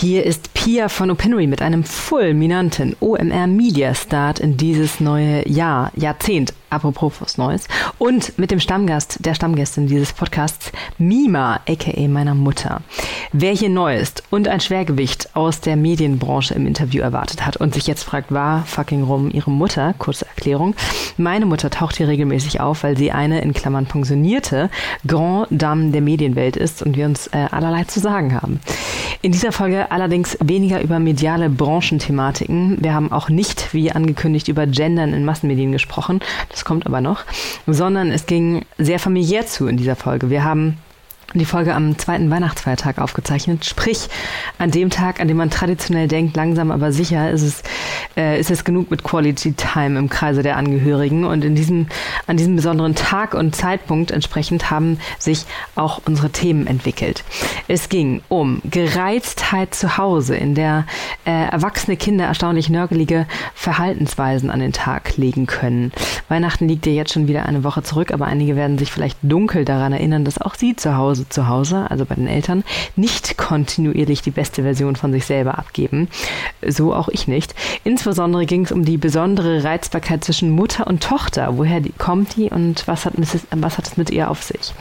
Hier ist Pia von Opinory mit einem fulminanten OMR Media Start in dieses neue Jahr, Jahrzehnt, apropos was Neues. Und mit dem Stammgast, der Stammgästin dieses Podcasts, Mima, aka meiner Mutter. Wer hier neu ist und ein Schwergewicht aus der Medienbranche im Interview erwartet hat und sich jetzt fragt, war fucking rum ihre Mutter, kurze Erklärung. Meine Mutter taucht hier regelmäßig auf, weil sie eine in Klammern pensionierte Grand Dame der Medienwelt ist und wir uns äh, allerlei zu sagen haben. In dieser Folge allerdings weniger über mediale Branchenthematiken. Wir haben auch nicht, wie angekündigt, über Gendern in Massenmedien gesprochen. Das kommt aber noch. Sondern es ging sehr familiär zu in dieser Folge. Wir haben die Folge am zweiten Weihnachtsfeiertag aufgezeichnet. Sprich, an dem Tag, an dem man traditionell denkt, langsam aber sicher, ist es, äh, ist es genug mit Quality Time im Kreise der Angehörigen. Und in diesem, an diesem besonderen Tag und Zeitpunkt entsprechend haben sich auch unsere Themen entwickelt. Es ging um Gereiztheit zu Hause, in der äh, erwachsene Kinder erstaunlich nörgelige Verhaltensweisen an den Tag legen können. Weihnachten liegt ja jetzt schon wieder eine Woche zurück, aber einige werden sich vielleicht dunkel daran erinnern, dass auch sie zu Hause Hause zu Hause, also bei den Eltern, nicht kontinuierlich die beste Version von sich selber abgeben. So auch ich nicht. Insbesondere ging es um die besondere Reizbarkeit zwischen Mutter und Tochter. Woher die, kommt die und was hat, was hat es mit ihr auf sich?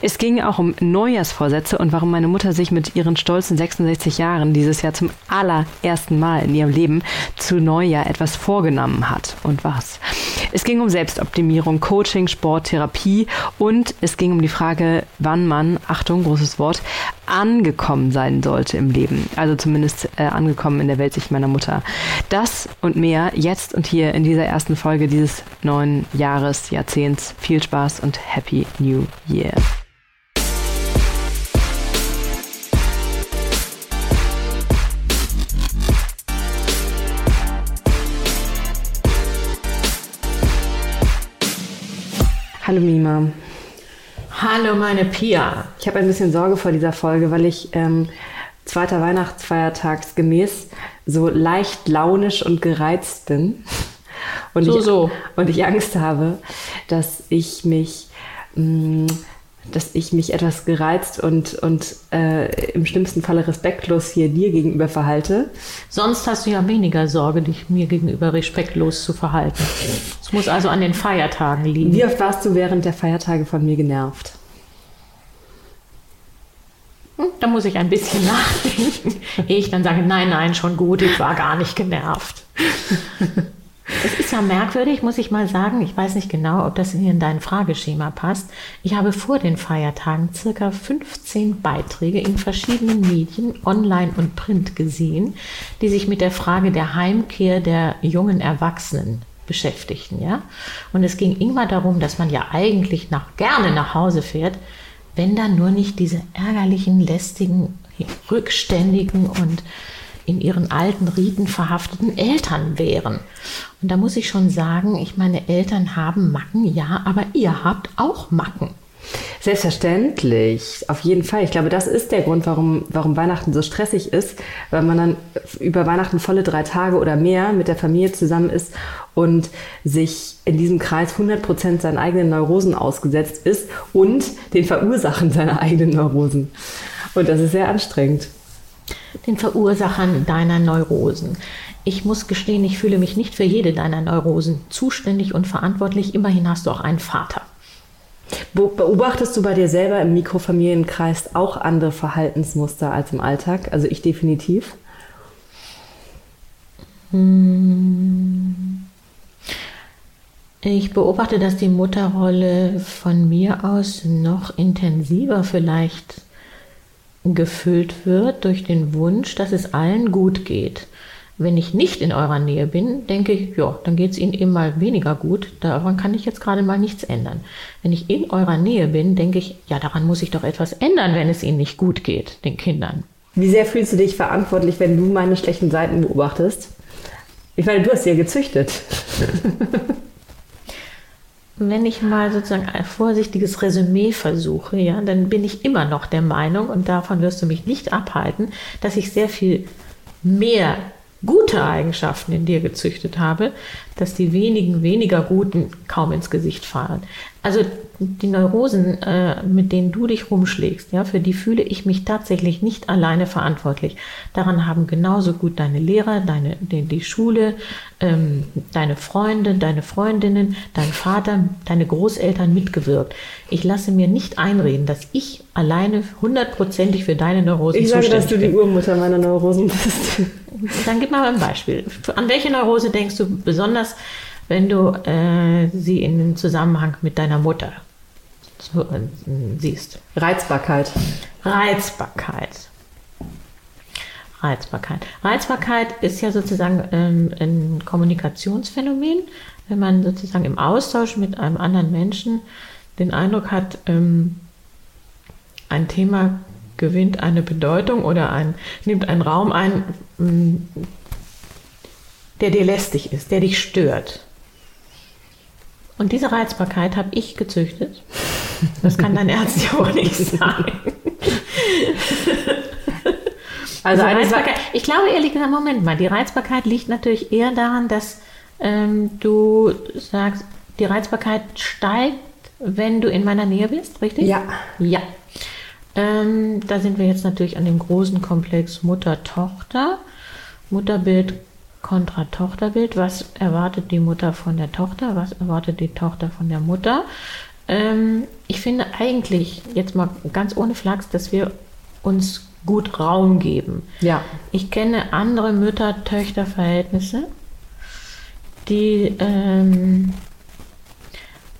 Es ging auch um Neujahrsvorsätze und warum meine Mutter sich mit ihren stolzen 66 Jahren dieses Jahr zum allerersten Mal in ihrem Leben zu Neujahr etwas vorgenommen hat und was. Es ging um Selbstoptimierung, Coaching, Sport, Therapie und es ging um die Frage, wann man Achtung, großes Wort, angekommen sein sollte im Leben. Also zumindest äh, angekommen in der Weltsicht meiner Mutter. Das und mehr jetzt und hier in dieser ersten Folge dieses neuen Jahres, Jahrzehnts. Viel Spaß und Happy New Year. Hallo Mima. Hallo, meine Pia. Ich habe ein bisschen Sorge vor dieser Folge, weil ich ähm, zweiter Weihnachtsfeiertags gemäß so leicht launisch und gereizt bin. Und so, ich, so. Und ich Angst habe, dass ich mich, mh, mm, dass ich mich etwas gereizt und, und äh, im schlimmsten Falle respektlos hier dir gegenüber verhalte. Sonst hast du ja weniger Sorge, dich mir gegenüber respektlos zu verhalten. Es muss also an den Feiertagen liegen. Wie oft warst du während der Feiertage von mir genervt? Hm, da muss ich ein bisschen nachdenken, ehe ich dann sage, nein, nein, schon gut, ich war gar nicht genervt. Es ist ja merkwürdig, muss ich mal sagen. Ich weiß nicht genau, ob das in dein Frageschema passt. Ich habe vor den Feiertagen circa 15 Beiträge in verschiedenen Medien, online und print gesehen, die sich mit der Frage der Heimkehr der jungen Erwachsenen beschäftigten, ja. Und es ging immer darum, dass man ja eigentlich nach, gerne nach Hause fährt, wenn da nur nicht diese ärgerlichen, lästigen, rückständigen und in ihren alten Riten verhafteten Eltern wären. Und da muss ich schon sagen, ich meine, Eltern haben Macken, ja, aber ihr habt auch Macken. Selbstverständlich, auf jeden Fall. Ich glaube, das ist der Grund, warum, warum Weihnachten so stressig ist, weil man dann über Weihnachten volle drei Tage oder mehr mit der Familie zusammen ist und sich in diesem Kreis 100% seinen eigenen Neurosen ausgesetzt ist und den Verursachen seiner eigenen Neurosen. Und das ist sehr anstrengend den Verursachern deiner Neurosen. Ich muss gestehen, ich fühle mich nicht für jede deiner Neurosen zuständig und verantwortlich. Immerhin hast du auch einen Vater. Beobachtest du bei dir selber im Mikrofamilienkreis auch andere Verhaltensmuster als im Alltag? Also ich definitiv. Hm. Ich beobachte, dass die Mutterrolle von mir aus noch intensiver vielleicht gefüllt wird durch den Wunsch, dass es allen gut geht. Wenn ich nicht in eurer Nähe bin, denke ich, ja, dann geht es ihnen eben mal weniger gut. Daran kann ich jetzt gerade mal nichts ändern. Wenn ich in eurer Nähe bin, denke ich, ja, daran muss ich doch etwas ändern, wenn es ihnen nicht gut geht, den Kindern. Wie sehr fühlst du dich verantwortlich, wenn du meine schlechten Seiten beobachtest? Ich meine, du hast sie ja gezüchtet. wenn ich mal sozusagen ein vorsichtiges Resümee versuche, ja, dann bin ich immer noch der Meinung, und davon wirst du mich nicht abhalten, dass ich sehr viel mehr gute Eigenschaften in dir gezüchtet habe, dass die wenigen weniger guten kaum ins Gesicht fallen. Also die Neurosen, äh, mit denen du dich rumschlägst, ja, für die fühle ich mich tatsächlich nicht alleine verantwortlich. Daran haben genauso gut deine Lehrer, deine, die, die Schule, ähm, deine Freunde, deine Freundinnen, dein Vater, deine Großeltern mitgewirkt. Ich lasse mir nicht einreden, dass ich alleine hundertprozentig für deine Neurosen ich sage, dass du die Urmutter meiner Neurosen bist. Dann gib mal ein Beispiel. An welche Neurose denkst du besonders, wenn du äh, sie in den Zusammenhang mit deiner Mutter so, äh, siehst? Reizbarkeit. Reizbarkeit. Reizbarkeit. Reizbarkeit ist ja sozusagen ähm, ein Kommunikationsphänomen, wenn man sozusagen im Austausch mit einem anderen Menschen den Eindruck hat, ähm, ein Thema gewinnt eine Bedeutung oder ein, nimmt einen Raum ein, mm, der dir lästig ist, der dich stört. Und diese Reizbarkeit habe ich gezüchtet. Das kann dein Arzt ja auch nicht sagen. Also, also Reizbarkeit, ich glaube ehrlich gesagt, Moment mal, die Reizbarkeit liegt natürlich eher daran, dass ähm, du sagst, die Reizbarkeit steigt, wenn du in meiner Nähe bist, richtig? Ja. Ja. Ähm, da sind wir jetzt natürlich an dem großen Komplex Mutter-Tochter. Mutterbild kontra Tochterbild. Was erwartet die Mutter von der Tochter? Was erwartet die Tochter von der Mutter? Ähm, ich finde eigentlich, jetzt mal ganz ohne Flachs, dass wir uns gut Raum geben. Ja. Ich kenne andere Mütter-Töchter-Verhältnisse, die ähm,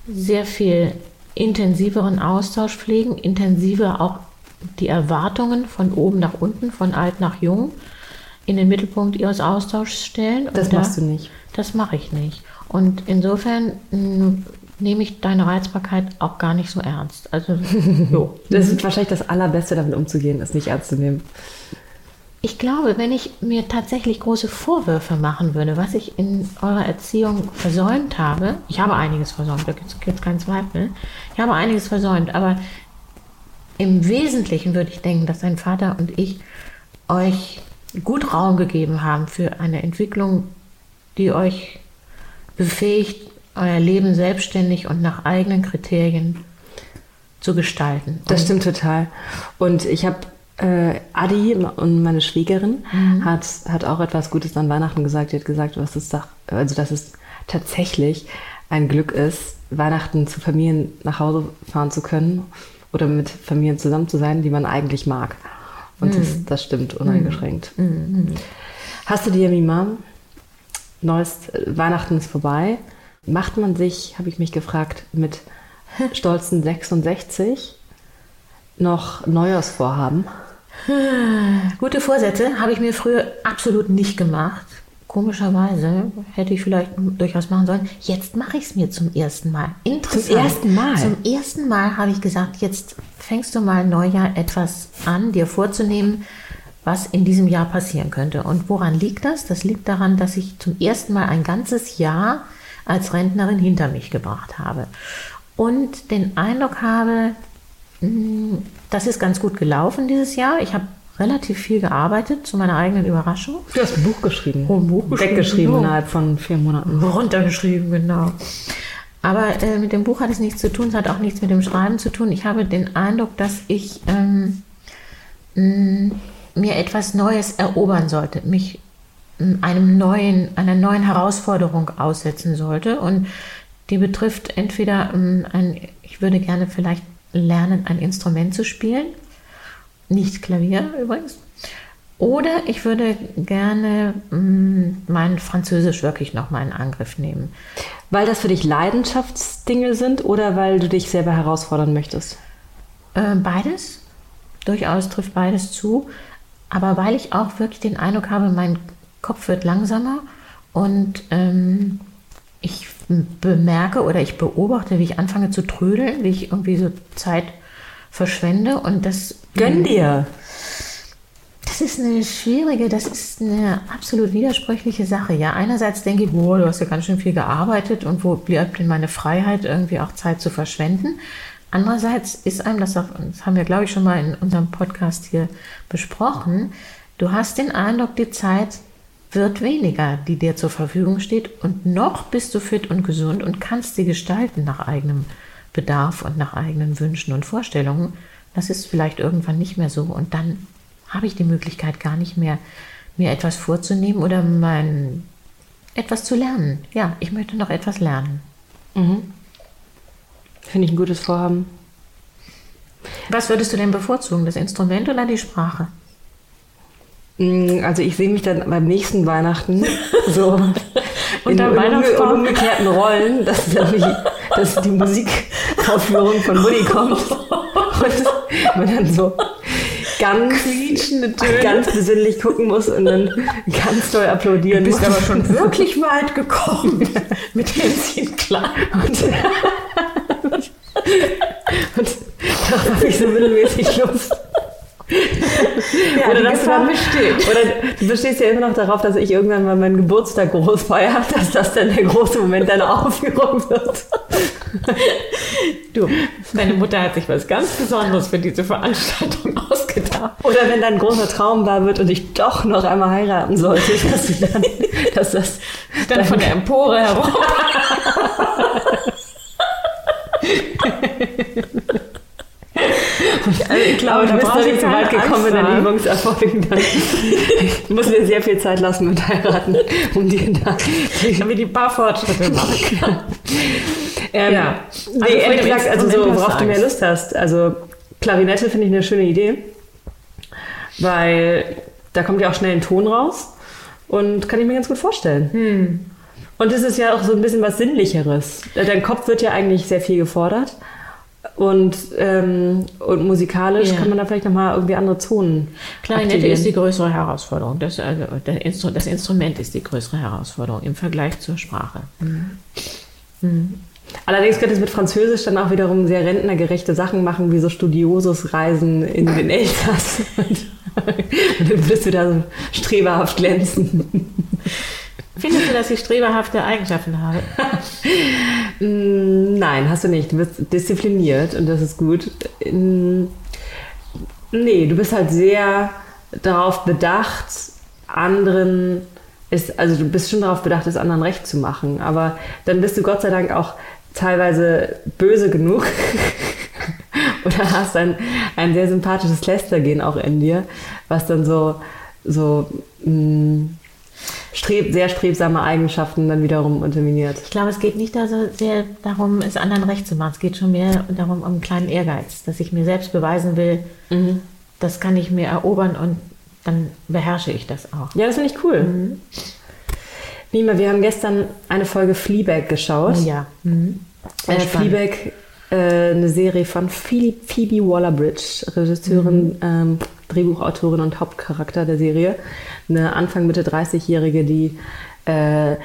sehr viel intensiveren Austausch pflegen, intensiver auch die Erwartungen von oben nach unten, von alt nach jung in den Mittelpunkt ihres Austauschs stellen. Das da, machst du nicht. Das mache ich nicht. Und insofern hm, nehme ich deine Reizbarkeit auch gar nicht so ernst. Also, so. das ist wahrscheinlich das Allerbeste, damit umzugehen, es nicht ernst zu nehmen. Ich glaube, wenn ich mir tatsächlich große Vorwürfe machen würde, was ich in eurer Erziehung versäumt habe, ich habe einiges versäumt, da gibt es keinen Zweifel, ich habe einiges versäumt, aber im Wesentlichen würde ich denken, dass dein Vater und ich euch gut Raum gegeben haben für eine Entwicklung, die euch befähigt, euer Leben selbstständig und nach eigenen Kriterien zu gestalten. Das stimmt total. Und ich habe äh, Adi und meine Schwägerin mhm. hat, hat auch etwas Gutes an Weihnachten gesagt. Sie hat gesagt, was ist doch, also dass es tatsächlich ein Glück ist, Weihnachten zu Familien nach Hause fahren zu können oder mit Familien zusammen zu sein, die man eigentlich mag. Und mhm. das, das, stimmt uneingeschränkt. Mhm. mhm. Hast du dir Mimam? Neues äh, Weihnachten ist vorbei. Macht man sich, habe ich mich gefragt, mit stolzen 66 noch Neujahrsvorhaben? Gute Vorsätze habe ich mir früher absolut nicht gemacht. Komischerweise hätte ich vielleicht durchaus machen sollen. Jetzt mache ich es mir zum ersten Mal. Interessant. Zum ersten Mal? Zum ersten Mal habe ich gesagt, jetzt fängst du mal Neujahr etwas an, dir vorzunehmen, was in diesem Jahr passieren könnte. Und woran liegt das? Das liegt daran, dass ich zum ersten Mal ein ganzes Jahr als Rentnerin hinter mich gebracht habe. Und den Eindruck habe, hm, das ist ganz gut gelaufen dieses Jahr. Ich habe relativ viel gearbeitet, zu meiner eigenen Überraschung. Du hast ein Buch geschrieben. Oh, ein Buch geschrieben. Weggeschrieben innerhalb von vier Monaten. Runtergeschrieben, genau. Aber äh, mit dem Buch hat es nichts zu tun, es hat auch nichts mit dem Schreiben zu tun. Ich habe den Eindruck, dass ich ähm, mh, mir etwas Neues erobern sollte, mich einem neuen, einer neuen Herausforderung aussetzen sollte. Und die betrifft entweder ähm, ein, ich würde gerne vielleicht lernen, ein Instrument zu spielen, nicht Klavier übrigens. Oder ich würde gerne mm, mein Französisch wirklich nochmal in Angriff nehmen. Weil das für dich Leidenschaftsdinge sind oder weil du dich selber herausfordern möchtest? Äh, beides. Durchaus trifft beides zu. Aber weil ich auch wirklich den Eindruck habe, mein Kopf wird langsamer und ähm, ich bemerke oder ich beobachte, wie ich anfange zu trödeln, wie ich irgendwie so Zeit verschwende und das. Gönn dir! Das ist eine schwierige, das ist eine absolut widersprüchliche Sache. Ja, einerseits denke ich, boah, du hast ja ganz schön viel gearbeitet und wo bleibt denn meine Freiheit, irgendwie auch Zeit zu verschwenden? Andererseits ist einem das, haben wir, glaube ich, schon mal in unserem Podcast hier besprochen, du hast den Eindruck, die Zeit wird weniger, die dir zur Verfügung steht und noch bist du fit und gesund und kannst sie gestalten nach eigenem Bedarf und nach eigenen Wünschen und Vorstellungen. Das ist vielleicht irgendwann nicht mehr so und dann habe ich die Möglichkeit gar nicht mehr, mir etwas vorzunehmen oder mein etwas zu lernen. Ja, ich möchte noch etwas lernen. Mhm. Finde ich ein gutes Vorhaben. Was würdest du denn bevorzugen, das Instrument oder die Sprache? Mm, also ich sehe mich dann beim nächsten Weihnachten so in Weihnachtsbaum. umgekehrten Rollen, dass dann die, dass die Musikaufführung von Woody kommt und man dann so ganz, ganz besinnlich gucken muss und dann ganz doll applaudieren Du bist muss. aber schon wirklich weit gekommen mit Hänschen klein. Und, und darauf habe ich so mittelmäßig Lust. Ja, oder, dass du dann, besteht. oder du bestehst ja immer noch darauf, dass ich irgendwann mal meinen Geburtstag groß feiere, dass das dann der große Moment deiner Aufführung wird. Du, deine Mutter hat sich was ganz Besonderes für diese Veranstaltung ausgedacht. Oder wenn dein großer Traum wahr wird und ich doch noch einmal heiraten sollte, dass, du dann, dass das Dann von der Empore herum. Also ich glaube, du da bist brauchst nicht du so weit gekommen in Angst deinen. Übungserfolgen. Dann muss mir sehr viel Zeit lassen mit heiraten, um dir da Damit die paar Fortschritte machen. Ähm, Ja. Nee, Also ehrlich gesagt, also so, worauf du du mehr. Lust hast. Also Klarinette finde ich eine schöne Idee, weil da kommt ja auch schnell ein Ton raus und kann ich mir ganz gut vorstellen. Hm. Und es ist ja auch so ein bisschen was Sinnlicheres. Dein Kopf wird ja eigentlich sehr viel gefordert. Und, ähm, und musikalisch Ja. kann man da vielleicht nochmal irgendwie andere Zonen Klarinette aktivieren. ist die größere Herausforderung. Das, also, das Instrument ist die größere Herausforderung im Vergleich zur Sprache. Allerdings könnte es mit Französisch dann auch wiederum sehr rentnergerechte Sachen machen, wie so Studiosus-Reisen in den Elsass. Und, dann würdest du da so streberhaft glänzen. Findest du, dass ich streberhafte Eigenschaften habe? Mm, Nein, hast du nicht. Du bist diszipliniert und das ist gut. Mm, Nee, du bist halt sehr darauf bedacht, anderen ist, also du bist schon darauf bedacht, es anderen recht zu machen. Aber dann bist du Gott sei Dank auch teilweise böse genug oder hast ein, ein sehr sympathisches Lästergehen auch in dir, was dann so, so mh, streb, sehr strebsame Eigenschaften dann wiederum unterminiert. Ich glaube, es geht nicht da so sehr darum, es anderen recht zu machen. Es geht schon mehr darum, um einen kleinen Ehrgeiz, dass ich mir selbst beweisen will, das kann ich mir erobern und dann beherrsche ich das auch. Ja, das finde ich cool. Nima, wir haben gestern eine Folge Fleabag geschaut. Oh ja. Mhm. Äh. Fleabag, äh, eine Serie von Phoebe, Waller-Bridge, Regisseurin, ähm, Drehbuchautorin und Hauptcharakter der Serie. Eine Anfang Mitte 30-Jährige, die äh,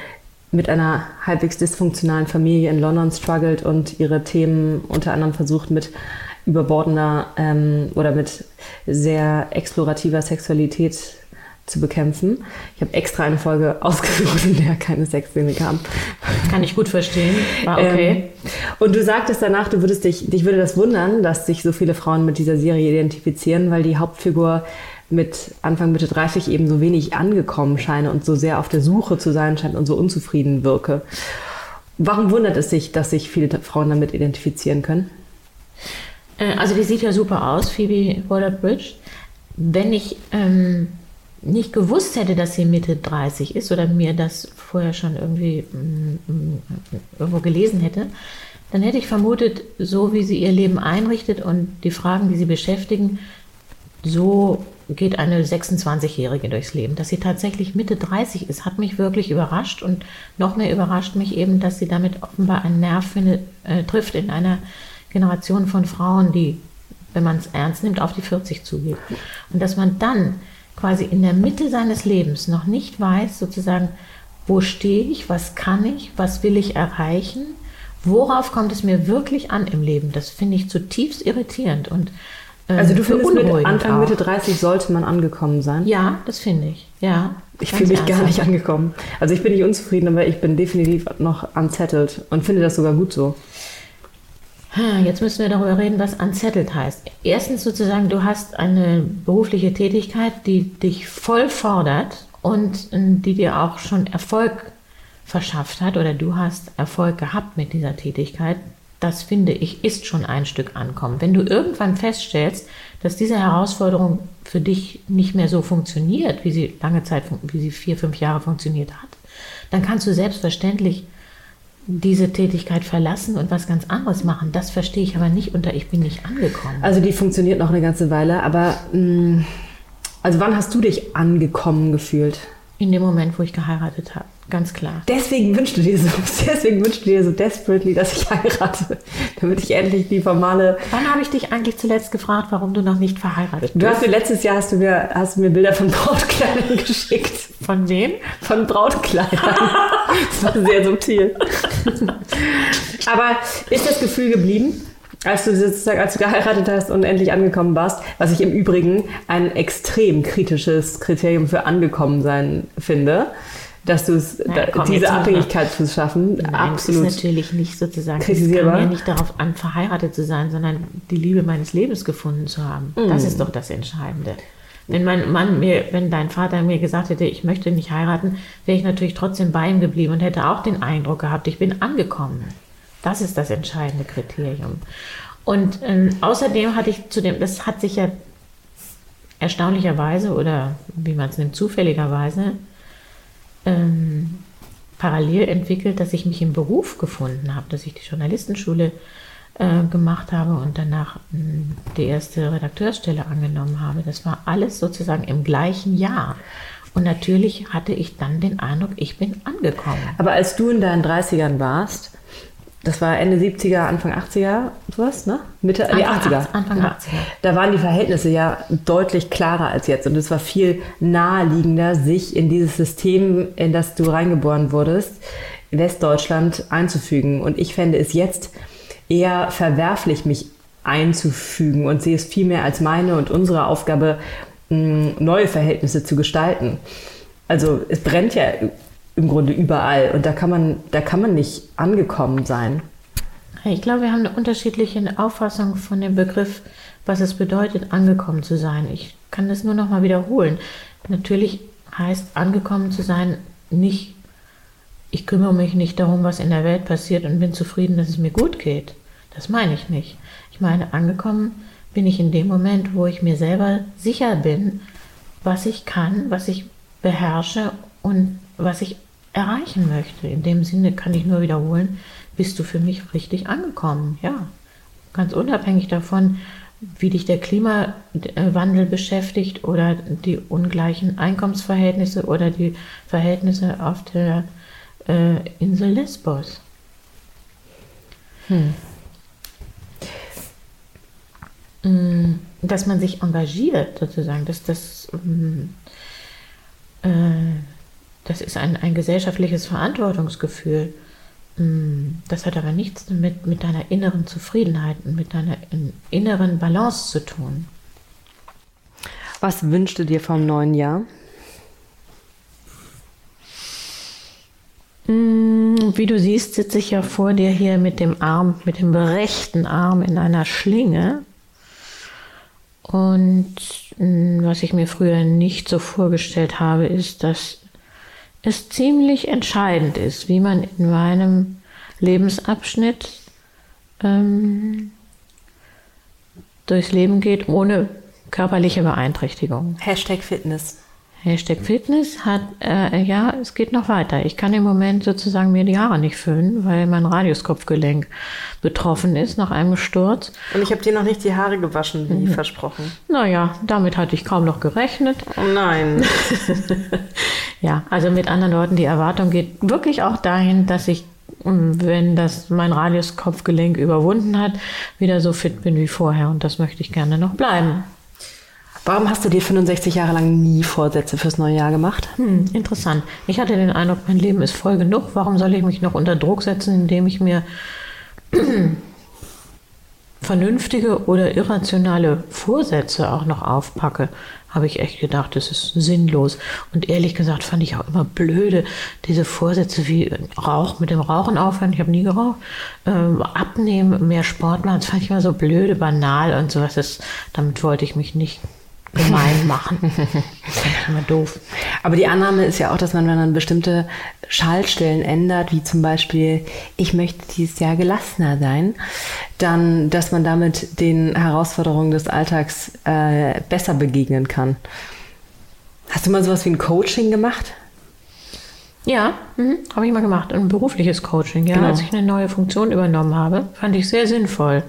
mit einer halbwegs dysfunktionalen Familie in London struggelt und ihre Themen unter anderem versucht mit überbordender ähm, oder mit sehr explorativer Sexualität zu bekämpfen. Ich habe extra eine Folge ausgesucht, in der keine Sexszene kam. Kann ich gut verstehen. War okay. Ähm, und du sagtest danach, du würdest dich, dich würde das wundern, dass sich so viele Frauen mit dieser Serie identifizieren, weil die Hauptfigur mit Anfang Mitte 30 eben so wenig angekommen scheine und so sehr auf der Suche zu sein scheint und so unzufrieden wirke. Warum wundert es sich, dass sich viele Frauen damit identifizieren können? Äh, Also die sieht ja super aus, Phoebe Waller-Bridge. Wenn ich ähm, nicht gewusst hätte, dass sie Mitte 30 ist oder mir das vorher schon irgendwie mm, mm, irgendwo gelesen hätte, dann hätte ich vermutet, so wie sie ihr Leben einrichtet und die Fragen, die sie beschäftigen, so geht eine 26-Jährige durchs Leben. Dass sie tatsächlich Mitte 30 ist, hat mich wirklich überrascht und noch mehr überrascht mich eben, dass sie damit offenbar einen Nerv findet, äh, trifft in einer Generation von Frauen, die, wenn man es ernst nimmt, auf die 40 zugeht. Und dass man dann quasi in der Mitte seines Lebens noch nicht weiß, sozusagen, wo stehe ich, was kann ich, was will ich erreichen, worauf kommt es mir wirklich an im Leben. Das finde ich zutiefst irritierend und äh, Also du findest mit Anfang. Mitte 30 sollte man angekommen sein? Ja, das finde ich. Ja. Ich fühle mich gar nicht angekommen. Also ich bin nicht unzufrieden, aber ich bin definitiv noch unsettled und finde das sogar gut so. Ha, Jetzt müssen wir darüber reden, was unsettled heißt. Erstens sozusagen, du hast eine berufliche Tätigkeit, die dich voll fordert und äh, die dir auch schon Erfolg verschafft hat oder du hast Erfolg gehabt mit dieser Tätigkeit. das finde ich, ist schon ein Stück Ankommen. Wenn du irgendwann feststellst, dass diese Herausforderung für dich nicht mehr so funktioniert, wie sie lange Zeit, wie sie vier, fünf Jahre funktioniert hat, dann kannst du selbstverständlich diese Tätigkeit verlassen und was ganz anderes machen. Das verstehe ich aber nicht unter ich bin nicht angekommen. Also die funktioniert noch eine ganze Weile, aber mh, mm, also wann hast du dich angekommen gefühlt? In dem Moment, wo ich geheiratet habe. Ganz klar. Deswegen wünschst du dir so, deswegen wünschst du dir so desperately, dass ich heirate, damit ich endlich die formale. Wann habe ich dich eigentlich zuletzt gefragt, warum du noch nicht verheiratet bist? Du hast mir letztes Jahr hast du mir, hast du mir Bilder von Brautkleidern geschickt. Von wem? Von Brautkleidern. das war sehr subtil. Aber ist das Gefühl geblieben? Als du sozusagen, als du geheiratet hast und endlich angekommen warst, was ich im Übrigen ein extrem kritisches Kriterium für angekommen sein finde dass du es, naja, komm, diese Abhängigkeit zu schaffen, Nein, absolut. ist natürlich nicht sozusagen, es kam ja nicht darauf an, verheiratet zu sein, sondern die Liebe meines Lebens gefunden zu haben. Mm. Das ist doch das Entscheidende. Wenn mein Mann mir, wenn dein Vater mir gesagt hätte, ich möchte nicht heiraten, wäre ich natürlich trotzdem bei ihm geblieben und hätte auch den Eindruck gehabt, ich bin angekommen. Das ist das entscheidende Kriterium. Und ähm, außerdem hatte ich zu dem, das hat sich ja erstaunlicherweise oder wie man es nimmt, zufälligerweise ähm, parallel entwickelt, dass ich mich im Beruf gefunden habe, dass ich die Journalistenschule äh, gemacht habe und danach mh, hm, die erste Redakteursstelle angenommen habe. Das war alles sozusagen im gleichen Jahr. Und natürlich hatte ich dann den Eindruck, ich bin angekommen. Aber als du in deinen 30ern warst, das war Ende 70er, Anfang 80er, sowas, ne? Mitte, Anfang, nee, 80er. Anfang 80er. Da waren die Verhältnisse ja deutlich klarer als jetzt und es war viel naheliegender, sich in dieses System, in das du reingeboren wurdest, Westdeutschland einzufügen. Und ich fände es jetzt eher verwerflich, mich einzufügen und sehe es vielmehr als meine und unsere Aufgabe, neue Verhältnisse zu gestalten. Also es brennt ja im Grunde überall. Und da kann man, da kann man nicht angekommen sein. Ich glaube, wir haben eine unterschiedliche Auffassung von dem Begriff, was es bedeutet, angekommen zu sein. Ich kann das nur noch mal wiederholen. Natürlich heißt angekommen zu sein nicht, ich kümmere mich nicht darum, was in der Welt passiert und bin zufrieden, dass es mir gut geht. Das meine ich nicht. Ich meine, angekommen bin ich in dem Moment, wo ich mir selber sicher bin, was ich kann, was ich beherrsche und was ich erreichen möchte. In dem Sinne kann ich nur wiederholen, bist du für mich richtig angekommen. Ja, ganz unabhängig davon, wie dich der Klimawandel beschäftigt oder die ungleichen Einkommensverhältnisse oder die Verhältnisse auf der äh, Insel Lesbos. Hm. Mm, dass man sich engagiert, sozusagen, dass das mm, äh, das ist ein, ein gesellschaftliches Verantwortungsgefühl. Mm, das hat aber nichts mit, mit deiner inneren Zufriedenheit und mit deiner inneren Balance zu tun. Was wünschst du dir vom neuen Jahr? Mm, wie du siehst, sitze ich ja vor dir hier mit dem Arm, mit dem rechten Arm in einer Schlinge. Und mm, was ich mir früher nicht so vorgestellt habe, ist, dass es ziemlich entscheidend ist, wie man in meinem Lebensabschnitt ähm, durchs Leben geht, ohne körperliche Beeinträchtigung. Hashtag Fitness. Hashtag Fitness hat, äh, ja, es geht noch weiter. Ich kann im Moment sozusagen mir die Haare nicht föhnen, weil mein Radiuskopfgelenk betroffen ist nach einem Sturz. Und ich habe dir noch nicht die Haare gewaschen, wie mhm. versprochen. Naja, damit hatte ich kaum noch gerechnet. Oh nein. ja, also mit anderen Worten, die Erwartung geht wirklich auch dahin, dass ich, ähm, wenn das mein Radiuskopfgelenk überwunden hat, wieder so fit bin wie vorher. Und das möchte ich gerne noch bleiben. Warum hast du dir 65 Jahre lang nie Vorsätze fürs neue Jahr gemacht? Hm, interessant. Ich hatte den Eindruck, mein Leben ist voll genug. Warum soll ich mich noch unter Druck setzen, indem ich mir vernünftige oder irrationale Vorsätze auch noch aufpacke? Habe ich echt gedacht, das ist sinnlos. Und ehrlich gesagt fand ich auch immer blöde, diese Vorsätze wie Rauch mit dem Rauchen aufhören. Ich habe nie geraucht. Ähm, abnehmen, mehr Sport machen. Das fand ich immer so blöde, banal und sowas. Das, damit wollte ich mich nicht gemein machen. Das ist immer doof. Aber die Annahme ist ja auch, dass man, wenn man bestimmte Schaltstellen ändert, wie zum Beispiel, ich möchte dieses Jahr gelassener sein, dann, dass man damit den Herausforderungen des Alltags äh, besser begegnen kann. Hast du mal sowas wie ein Coaching gemacht? Ja, mhm, habe ich mal gemacht. Ein berufliches Coaching, ja. Genau. Als ich eine neue Funktion übernommen habe, fand ich sehr sinnvoll.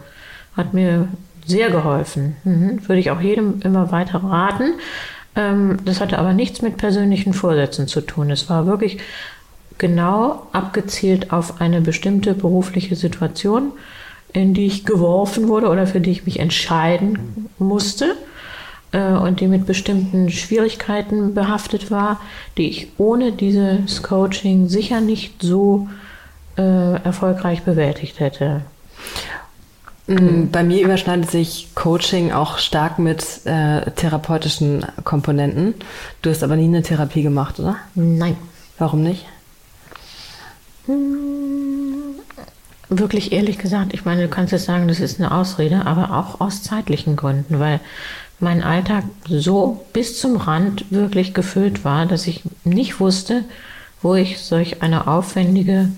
Hat mir sehr geholfen. Mhm. Würde ich auch jedem immer weiter raten. Ähm, das hatte aber nichts mit persönlichen Vorsätzen zu tun. Es war wirklich genau abgezielt auf eine bestimmte berufliche Situation, in die ich geworfen wurde oder für die ich mich entscheiden musste äh, und die mit bestimmten Schwierigkeiten behaftet war, die ich ohne dieses Coaching sicher nicht so äh, erfolgreich bewältigt hätte. Mm, bei mir überschneidet sich Coaching auch stark mit äh, therapeutischen Komponenten. Du hast aber nie eine Therapie gemacht, oder? Nein. Warum nicht? Hm, wirklich ehrlich gesagt, ich meine, du kannst jetzt sagen, das ist eine Ausrede, aber auch aus zeitlichen Gründen, weil mein Alltag so bis zum Rand wirklich gefüllt war, dass ich nicht wusste, wo ich solch eine aufwendige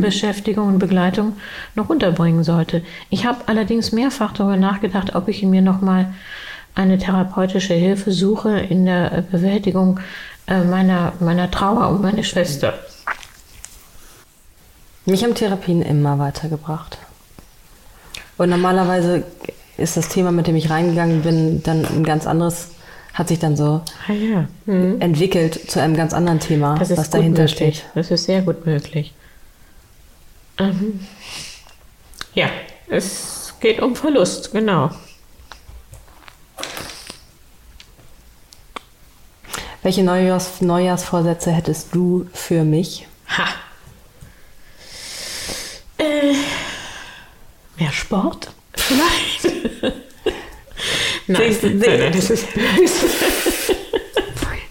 Beschäftigung und Begleitung noch unterbringen sollte. Ich habe allerdings mehrfach darüber nachgedacht, ob ich mir nochmal eine therapeutische Hilfe suche in der Bewältigung äh, meiner, meiner Trauer um meine Schwester. Mich haben Therapien immer weitergebracht. Und normalerweise ist das Thema, mit dem ich reingegangen bin, dann ein ganz anderes, hat sich dann so ah, ja. mhm. entwickelt zu einem ganz anderen Thema, was dahinter möglich. steht. Das ist sehr gut möglich. Ähm, ja, es geht um Verlust, genau. Welche Neujahrs Neujahrsvorsätze hättest du für mich? Ha. Äh, mehr Sport? Vielleicht. nein, nein, nein, das ist, ich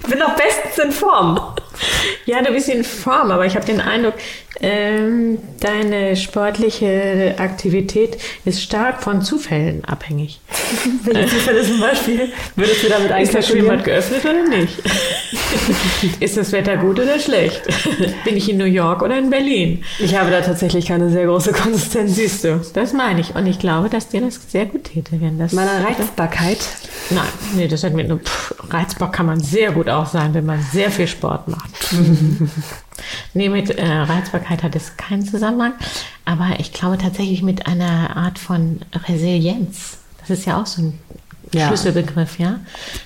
bin noch bestens in Form. Ja, du bist in Form, aber ich habe den Eindruck, ähm, deine sportliche Aktivität ist stark von Zufällen abhängig. Welche Zufälle zum Beispiel würdest du damit Ist das Schwimmbad geöffnet oder nicht? ist das Wetter gut oder schlecht? Bin ich in New York oder in Berlin? Ich habe da tatsächlich keine sehr große Konsistenz. Siehst du, das meine ich. Und ich glaube, dass dir das sehr gut täte, wenn das. Meine Reizbarkeit? Nein, nee, das hat mit nur. reizbar kann man sehr gut auch sein, wenn man sehr viel Sport macht. nee, mit äh, Reizbarkeit hat es keinen Zusammenhang. Aber ich glaube tatsächlich mit einer Art von Resilienz. Das ist ja auch so ein ja. Schlüsselbegriff, ja.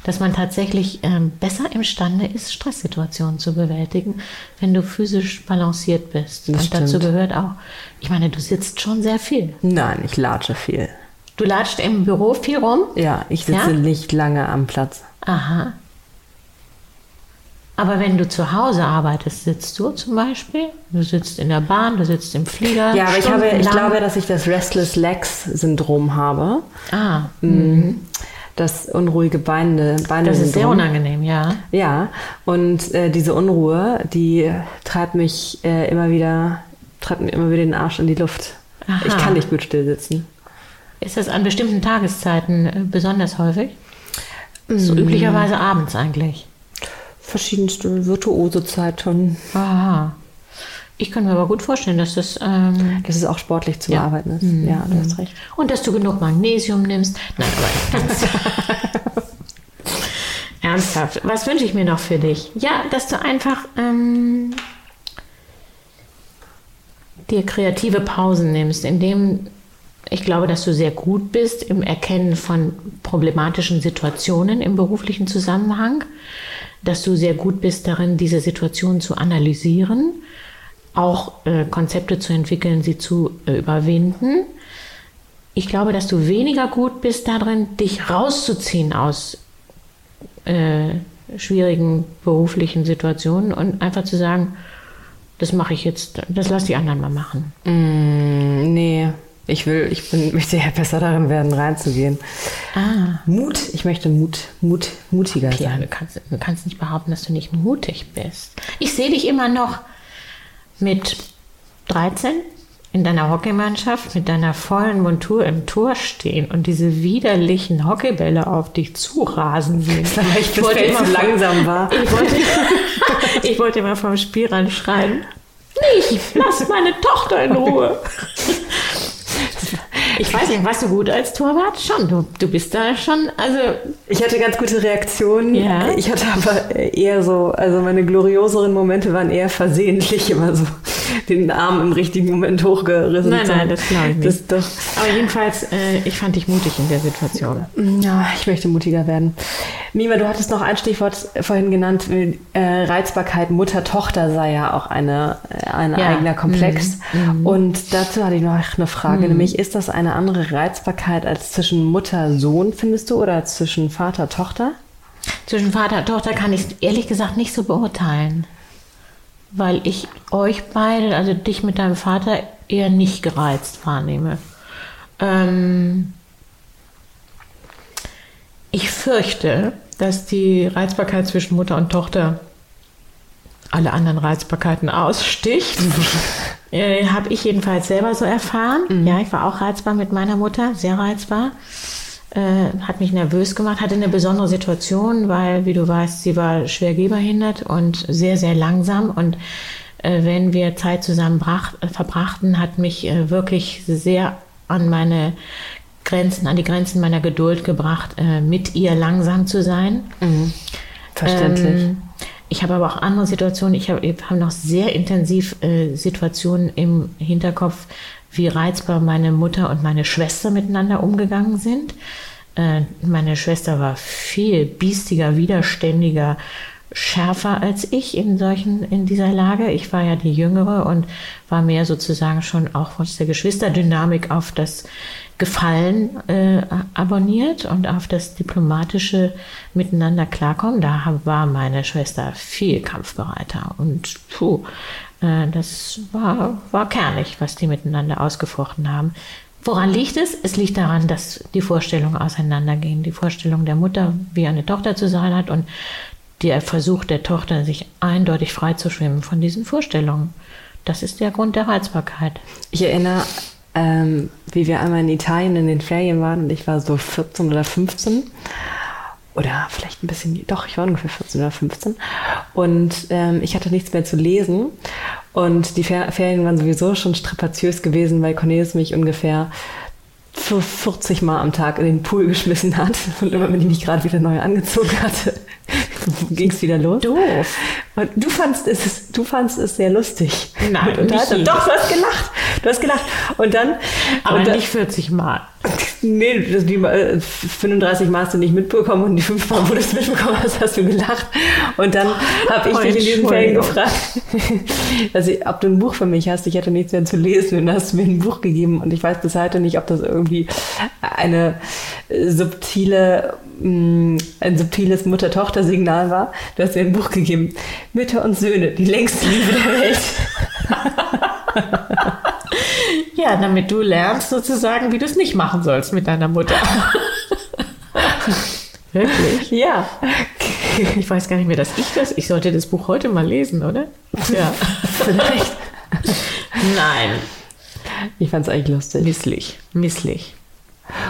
Dass man tatsächlich ähm, besser imstande ist, Stresssituationen zu bewältigen, wenn du physisch balanciert bist. Das Und stimmt. dazu gehört auch, ich meine, du sitzt schon sehr viel. Nein, ich latsche viel. Du latscht im Büro viel rum? Ja, ich sitze Ja? nicht lange am Platz. Aha. Aber wenn du zu Hause arbeitest, sitzt du zum Beispiel? Du sitzt in der Bahn, du sitzt im Flieger. Ja, aber ich, habe, ich glaube, dass ich das Restless Legs Syndrom habe. Ah, Mhm. Das unruhige Beine, Beine das ist sehr unangenehm, ja. Ja, und äh, diese Unruhe, die treibt mich äh, immer wieder, treibt mir immer wieder den Arsch in die Luft. Aha. Ich kann nicht gut still sitzen. Ist das an bestimmten Tageszeiten äh, besonders häufig? So üblicherweise abends eigentlich. Verschiedenste virtuose Zeiten. Aha. Ich kann mir aber gut vorstellen, dass das. Ähm, Das ist auch sportlich zu Ja. bearbeiten ist. Mhm. Ja, du hast recht. und dass du genug Magnesium nimmst. Nein, aber ganz. Ernsthaft. Was wünsche ich mir noch für dich? Ja, dass du einfach ähm, dir kreative Pausen nimmst, indem ich glaube, dass du sehr gut bist im Erkennen von problematischen Situationen im beruflichen Zusammenhang, dass du sehr gut bist darin, diese Situationen zu analysieren, auch äh, Konzepte zu entwickeln, sie zu äh, überwinden. Ich glaube, dass du weniger gut bist darin, dich rauszuziehen aus äh, schwierigen beruflichen Situationen und einfach zu sagen, das mache ich jetzt, das lass die anderen mal machen. Mm, nee, ich will, ich bin, möchte ja besser darin werden, reinzugehen. Ah. Mut, ich möchte Mut, Mut, mutiger Ja, sein. du kannst, du kannst nicht behaupten, dass du nicht mutig bist. Ich sehe dich immer noch mit 13 in deiner Hockeymannschaft mit deiner vollen Montur im Tor stehen und diese widerlichen Hockeybälle auf dich zurasen sehen. Vielleicht ich wollte immer langsam war. Ich wollte, ich wollte immer vom Spielrand schreien. Nicht, lass meine Tochter in Ruhe. Ich weiß nicht, warst du gut als Torwart? Schon, du, du bist da schon, also... Ich hatte ganz gute Reaktionen. Ja. Ich hatte aber eher so, also meine glorioseren Momente waren eher versehentlich immer so den Arm im richtigen Moment hochgerissen. Nein, nein, das glaube ich nicht. Das doch. Aber jedenfalls, äh, ich fand dich mutig in der Situation. Ja, ich möchte mutiger werden. Mima, du hattest noch ein Stichwort vorhin genannt, äh, Reizbarkeit Mutter-Tochter sei ja auch eine, äh, ein Ja. eigener Komplex. Mhm. Und dazu hatte ich noch eine Frage, nämlich ist das eine andere Reizbarkeit als zwischen Mutter-Sohn, findest du, oder zwischen Vater-Tochter? Zwischen Vater und Tochter kann ich es ehrlich gesagt nicht so beurteilen. Weil ich euch beide, also dich mit deinem Vater, eher nicht gereizt wahrnehme. Ähm, ich fürchte, dass die Reizbarkeit zwischen Mutter und Tochter alle anderen Reizbarkeiten aussticht. äh, Habe ich jedenfalls selber so erfahren. Ja, ich war auch reizbar mit meiner Mutter, sehr reizbar. Äh, hat mich nervös gemacht, hatte eine besondere Situation, weil, wie du weißt, sie war schwer gehbehindert und sehr, sehr langsam. Und äh, wenn wir Zeit zusammen brach, verbrachten, hat mich äh, wirklich sehr an meine Grenzen, an die Grenzen meiner Geduld gebracht, äh, mit ihr langsam zu sein. Verständlich. Ähm, ich habe aber auch andere Situationen. Ich habe ich habe noch sehr intensiv äh, Situationen im Hinterkopf, wie reizbar meine Mutter und meine Schwester miteinander umgegangen sind. Äh, meine Schwester war viel biestiger, widerständiger, schärfer als ich in solchen, in dieser Lage. Ich war ja die Jüngere und war mehr sozusagen schon auch aus der Geschwisterdynamik auf das Gefallen äh, abonniert und auf das diplomatische Miteinander klarkommen. Da war meine Schwester viel kampfbereiter und puh, äh, das war, war kernig, was die miteinander ausgefochten haben. Woran liegt es? Es liegt daran, dass die Vorstellungen auseinandergehen. Die Vorstellung der Mutter, wie eine Tochter zu sein hat und der Versuch der Tochter, sich eindeutig frei zu schwimmen von diesen Vorstellungen. Das ist der Grund der Reizbarkeit. Ich erinnere, ähm, wie wir einmal in Italien in den Ferien waren und ich war so 14 oder 15. Oder vielleicht ein bisschen, doch, ich war ungefähr 14 oder 15. Und ähm, ich hatte nichts mehr zu lesen. Und die Fer Ferien waren sowieso schon strapaziös gewesen, weil Cornelius mich ungefähr für 40 Mal am Tag in den Pool geschmissen hat. Und immer wenn ich mich gerade wieder neu angezogen hatte, ging es wieder los. Doof. Und du fandst es, du fandst es sehr lustig. Nein, Und nicht Doch, du hast gelacht. Du hast gelacht. Und dann, Aber und dann, nicht 40 Mal. nee, das, die äh, 35 Mal hast du nicht mitbekommen und die fünf Mal, wo du es mitbekommen hast, hast du gelacht. Und dann habe ich Oh, dich in diesen Entschuldigung. gefragt, also, ob du ein Buch für mich hast. Ich hatte nichts mehr zu lesen und dann hast du mir ein Buch gegeben und ich weiß bis heute nicht, ob das irgendwie eine äh, subtile, ein subtiles Mutter-Tochter-Signal war. Du hast mir ein Buch gegeben. Mütter und Söhne, die längste Liebe der Welt. Ja, damit du lernst sozusagen, wie du es nicht machen sollst mit deiner Mutter. Wirklich? Ja. Ich weiß gar nicht mehr, dass ich das. Ich sollte das Buch heute mal lesen, oder? Ja. Vielleicht. Nein. Ich fand es eigentlich lustig. Misslich. Misslich.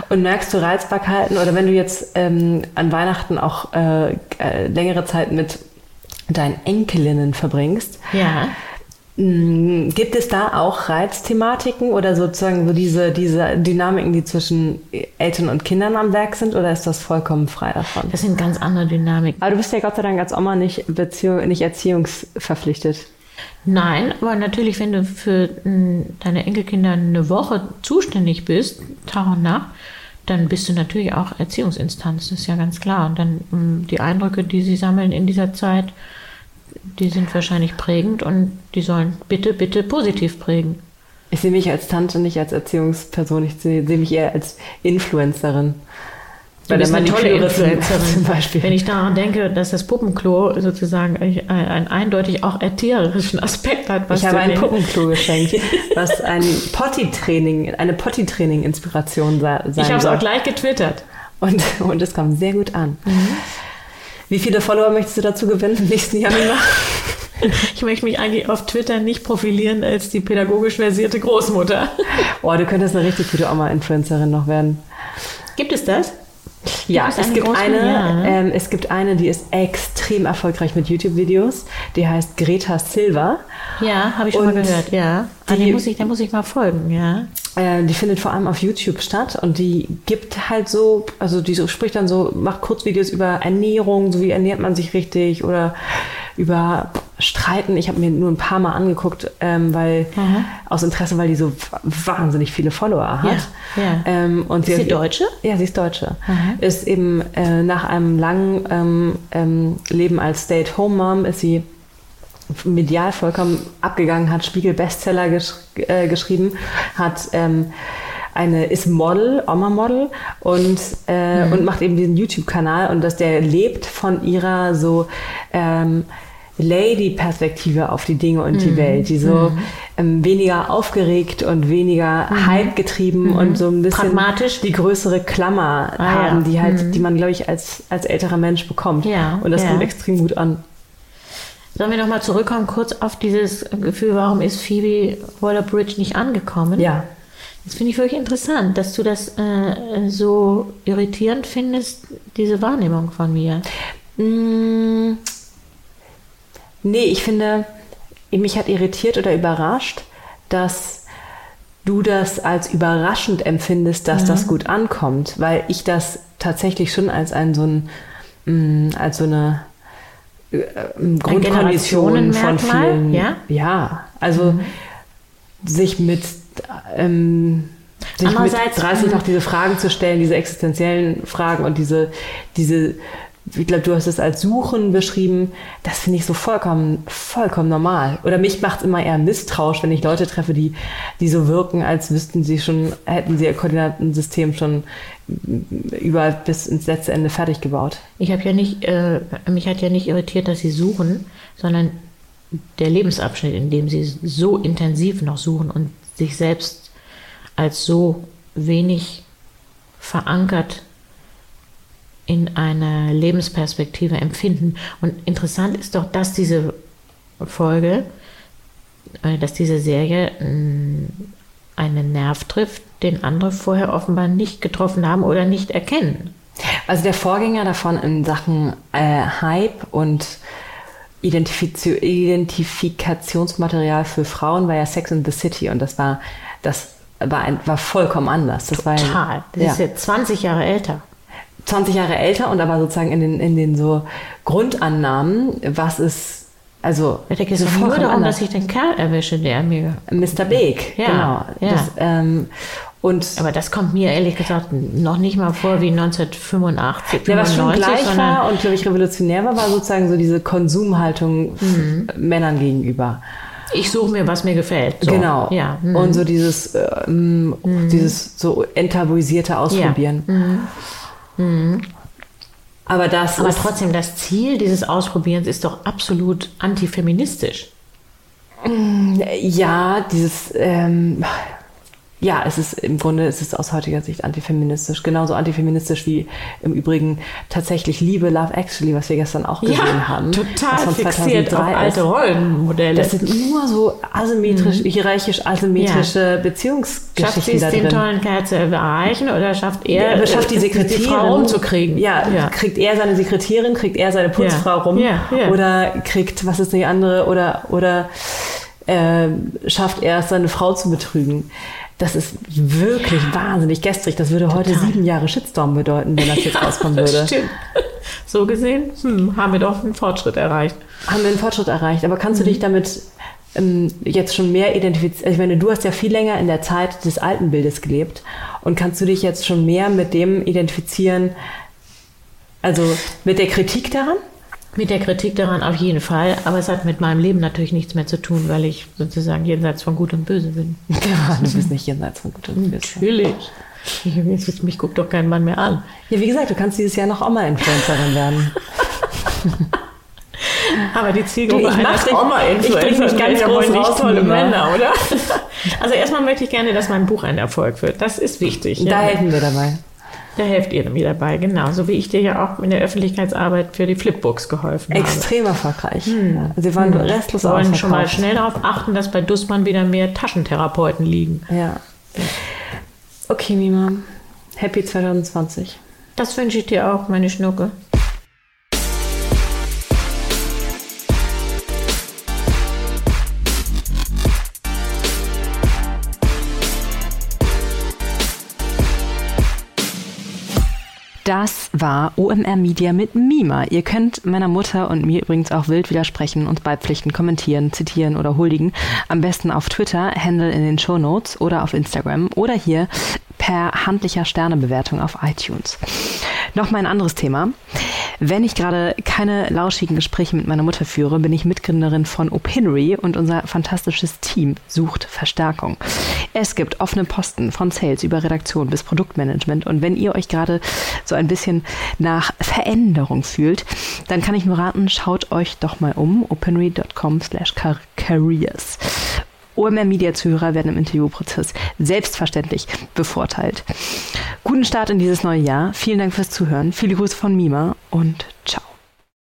Und merkst du Reizbarkeiten oder wenn du jetzt ähm, an Weihnachten auch äh, äh, längere Zeit mit deinen Enkelinnen verbringst, Ja. mh, gibt es da auch Reizthematiken oder sozusagen so diese, diese Dynamiken, die zwischen Eltern und Kindern am Werk sind oder ist das vollkommen frei davon? Das sind ganz andere Dynamiken. Aber du bist ja Gott sei Dank als Oma nicht, Beziehung, nicht erziehungsverpflichtet. Nein, aber natürlich, wenn du für mh, deine Enkelkinder eine Woche zuständig bist, Tag und Nacht, dann bist du natürlich auch Erziehungsinstanz, das ist ja ganz klar. Und dann mh, die Eindrücke, die sie sammeln in dieser Zeit, die sind wahrscheinlich prägend und die sollen bitte, bitte positiv prägen. Ich sehe mich als Tante nicht als Erziehungsperson, ich sehe mich eher als Influencerin. Du bist eine tolle Influencerin. Zum Beispiel. Wenn ich daran denke, dass das Puppenklo sozusagen ein- einen eindeutig auch erzieherischen Aspekt hat. was Ich habe ein Puppenklo geschenkt, was ein Potty-Training, eine Potty-Training-Inspiration sein Ich habe es soll. auch gleich getwittert. Und, und es kam sehr gut an. Mhm. Wie viele Follower möchtest du dazu gewinnen im nächsten Jahr? Ich möchte mich eigentlich auf Twitter nicht profilieren als die pädagogisch versierte Großmutter. Boah, du könntest eine richtig gute Oma-Influencerin noch werden. Gibt es das? Ja, es gibt eine, Ja, ne? ähm, es gibt eine, die ist extrem erfolgreich mit YouTube-Videos. Die heißt Greta Silva. Ja, habe ich schon mal Und gehört, ja. Ah, die- muss ich, dem muss ich mal folgen, ja. Äh, die findet vor allem auf YouTube statt und die gibt halt so, also die so, spricht dann so, macht Kurzvideos über Ernährung, so wie ernährt man sich richtig oder über Streiten. Ich habe mir nur ein paar Mal angeguckt, ähm, weil Mhm. aus Interesse, weil die so wahnsinnig viele Follower hat. Ja, ja. Ähm, und Ist sie hat- Deutsche? Ja, sie ist Deutsche. Mhm. Ist eben äh, nach einem langen ähm, ähm, Leben als Stay-at-Home-Mom ist sie medial vollkommen abgegangen, hat Spiegel-Bestseller gesch äh, geschrieben, hat ähm, eine ist Model, Oma-Model und, äh, und macht eben diesen YouTube-Kanal und dass der lebt von ihrer so ähm, Lady-Perspektive auf die Dinge und die Welt, die so ähm, weniger aufgeregt und weniger Hype getrieben und so ein bisschen Pragmatisch. die größere Klammer Ah, haben, ja. die halt, die man glaube ich als als älterer Mensch bekommt. Ja, und das ja. kommt extrem gut an. Sollen wir nochmal zurückkommen, kurz auf dieses Gefühl, warum ist Phoebe Waller-Bridge nicht angekommen? Ja. Das finde ich wirklich interessant, dass du das äh, so irritierend findest, diese Wahrnehmung von mir. Mm, Nee, ich finde, mich hat irritiert oder überrascht, dass du das als überraschend empfindest, dass das gut ankommt, weil ich das tatsächlich schon als ein so ein mm, als so eine äh, ähm, Grundkondition von vielen. ja? ja, also sich mit ähm, sich mit Andererseits, 30 mm. noch diese Fragen zu stellen, diese existenziellen Fragen und diese, diese, ich glaube, du hast es als Suchen beschrieben, das finde ich so vollkommen, vollkommen normal. Oder mich macht es immer eher misstrauisch, wenn ich Leute treffe, die, die so wirken, als wüssten sie schon, hätten sie ihr Koordinatensystem schon überall bis ins letzte Ende fertig gebaut. Ich habe ja nicht, äh, mich hat ja nicht irritiert, dass sie suchen, sondern der Lebensabschnitt, in dem sie so intensiv noch suchen und sich selbst als so wenig verankert in eine Lebensperspektive empfinden. Und interessant ist doch, dass diese Folge, äh, dass diese Serie mh, einen Nerv trifft, den andere vorher offenbar nicht getroffen haben oder nicht erkennen. Also der Vorgänger davon in Sachen äh, Hype und Identifiz Identifikationsmaterial für Frauen war ja Sex in the City und das war das war, ein, war vollkommen anders. Das war ja- Total. Das ja, ist jetzt 20 Jahre älter. 20 Jahre älter und aber sozusagen in den, in den so Grundannahmen, was ist also Da geht es nur darum, anders. dass ich den Kerl erwische, der mir. Mr. Big, Ja, genau. ja. Das, ähm, und Aber das kommt mir ehrlich gesagt noch nicht mal vor wie 1985, Ja, was schon 95, gleich war und, glaube ich, revolutionär war, war sozusagen so diese Konsumhaltung Mhm. Männern gegenüber. ich suche mir, was mir gefällt. So. Genau. Ja. mhm. Und so dieses, ähm, dieses so enttabuisierte Ausprobieren. Aber das Aber trotzdem, das Ziel dieses Ausprobierens ist doch absolut antifeministisch. ja, dieses, ähm, ja, es ist im Grunde, es ist aus heutiger Sicht antifeministisch. Genauso antifeministisch wie im Übrigen tatsächlich Liebe, Love Actually, was wir gestern auch gesehen haben. total von fixiert auf 2003 ist. alte Rollenmodelle. Das sind nur so asymmetrisch, hierarchisch asymmetrische Mhm. Schafft sie Beziehungsgeschichten es, da den drin. tollen Kerl zu erreichen oder schafft er, Er aber schafft die äh, Sekretärin Frau umzukriegen? Ja, ja. kriegt er seine Sekretärin, kriegt er seine Putzfrau Ja, rum ja, ja. oder kriegt, was ist die andere, oder, oder ähm, schafft er es, seine Frau zu betrügen. Das ist wirklich wahnsinnig gestrig. Das würde heute Total. sieben Jahre Shitstorm bedeuten, wenn das jetzt rauskommen Das würde. stimmt. So gesehen hm, haben wir doch einen Fortschritt erreicht. Haben wir einen Fortschritt erreicht. Aber kannst du Mhm. dich damit ähm, jetzt schon mehr identifizieren? Also ich meine, du hast ja viel länger in der Zeit des alten Bildes gelebt. Und kannst du dich jetzt schon mehr mit dem identifizieren, also mit der Kritik daran? Mit der Kritik daran auf jeden Fall, aber es hat mit meinem Leben natürlich nichts mehr zu tun, weil ich sozusagen jenseits von Gut und Böse bin. Ja, du bist nicht jenseits von gut und böse. Natürlich. Ich, mich guckt doch kein Mann mehr an. Ja, wie gesagt, du kannst dieses Jahr noch Oma-Influencerin werden. Aber die Zielgruppe Du, ich dich- Oma-Influencers ich ganz groß nicht tolle. Männer, oder? Also erstmal möchte ich gerne, dass mein Buch ein Erfolg wird. Das ist wichtig. Da ja. helfen wir dabei. Da helft ihr mir dabei, genau. So wie ich dir ja auch in der Öffentlichkeitsarbeit für die Flipbooks geholfen habe. Extrem erfolgreich. Hm. Sie waren hm. restlos Wir wollen schon mal schnell darauf achten, dass bei Dussmann wieder mehr Taschentherapeuten liegen. Ja. Okay, Mima. Happy 2020. Das wünsche ich dir auch, meine Schnucke. War OMR Media mit Mima. Ihr könnt meiner Mutter und mir übrigens auch wild widersprechen, uns beipflichten, kommentieren, zitieren oder huldigen. Am besten auf Twitter, Handle in den Show Notes oder auf Instagram oder hier per handlicher Sternebewertung auf iTunes. Nochmal ein anderes Thema. Wenn ich gerade keine lauschigen Gespräche mit meiner Mutter führe, bin ich Mitgründerin von Opinory und unser fantastisches Team sucht Verstärkung. Es gibt offene Posten von Sales über Redaktion bis Produktmanagement und wenn ihr euch gerade so ein bisschen nach Veränderung fühlt, dann kann ich nur raten, schaut euch doch mal um, openry.com slash careers. OMR Media Zuhörer werden im Interviewprozess selbstverständlich bevorteilt. Guten Start in dieses neue Jahr. Vielen Dank fürs Zuhören. Viele Grüße von Mima und ciao.